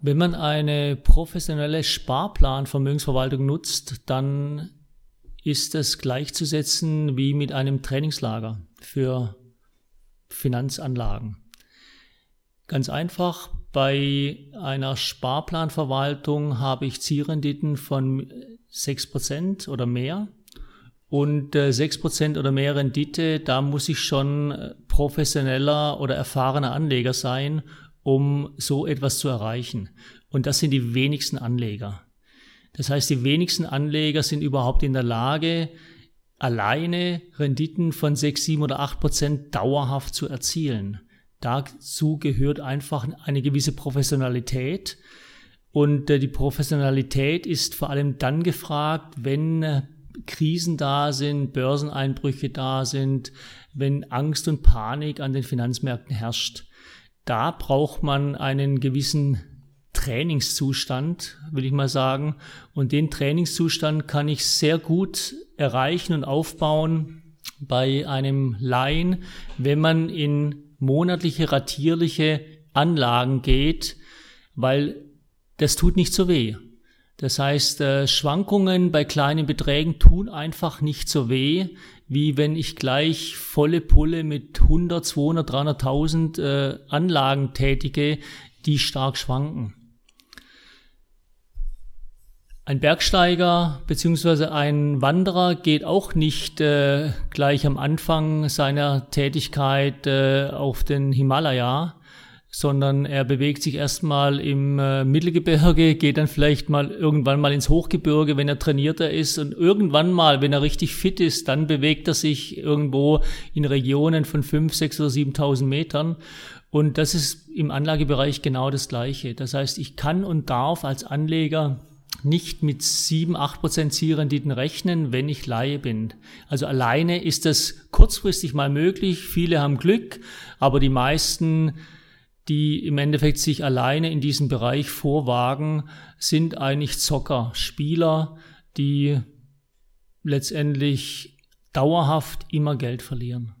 Wenn man eine professionelle Sparplanvermögensverwaltung nutzt, dann ist es gleichzusetzen wie mit einem Trainingslager für Finanzanlagen. Ganz einfach, bei einer Sparplanverwaltung habe ich Zielrenditen von 6% oder mehr. Und äh, 6% oder mehr Rendite, da muss ich schon äh, professioneller oder erfahrener Anleger sein, um so etwas zu erreichen. Und das sind die wenigsten Anleger. Das heißt, die wenigsten Anleger sind überhaupt in der Lage, alleine Renditen von 6, 7 oder 8 Prozent dauerhaft zu erzielen. Dazu gehört einfach eine gewisse Professionalität. Und äh, die Professionalität ist vor allem dann gefragt, wenn äh, Krisen da sind, Börseneinbrüche da sind, wenn Angst und Panik an den Finanzmärkten herrscht. Da braucht man einen gewissen Trainingszustand, will ich mal sagen. Und den Trainingszustand kann ich sehr gut erreichen und aufbauen bei einem Laien, wenn man in monatliche ratierliche Anlagen geht, weil das tut nicht so weh. Das heißt, äh, Schwankungen bei kleinen Beträgen tun einfach nicht so weh, wie wenn ich gleich volle Pulle mit 100, 200, 300.000 äh, Anlagen tätige, die stark schwanken. Ein Bergsteiger beziehungsweise ein Wanderer geht auch nicht äh, gleich am Anfang seiner Tätigkeit äh, auf den Himalaya, sondern er bewegt sich erstmal im äh, Mittelgebirge, geht dann vielleicht mal irgendwann mal ins Hochgebirge, wenn er trainierter ist und irgendwann mal, wenn er richtig fit ist, dann bewegt er sich irgendwo in Regionen von fünf, sechs oder 7.000 Metern. Und das ist im Anlagebereich genau das Gleiche. Das heißt, ich kann und darf als Anleger nicht mit 7, 8 Prozent Zielrenditen rechnen, wenn ich Laie bin. Also alleine ist das kurzfristig mal möglich. Viele haben Glück, aber die meisten, die im Endeffekt sich alleine in diesem Bereich vorwagen, sind eigentlich Zocker, Spieler, die letztendlich dauerhaft immer Geld verlieren.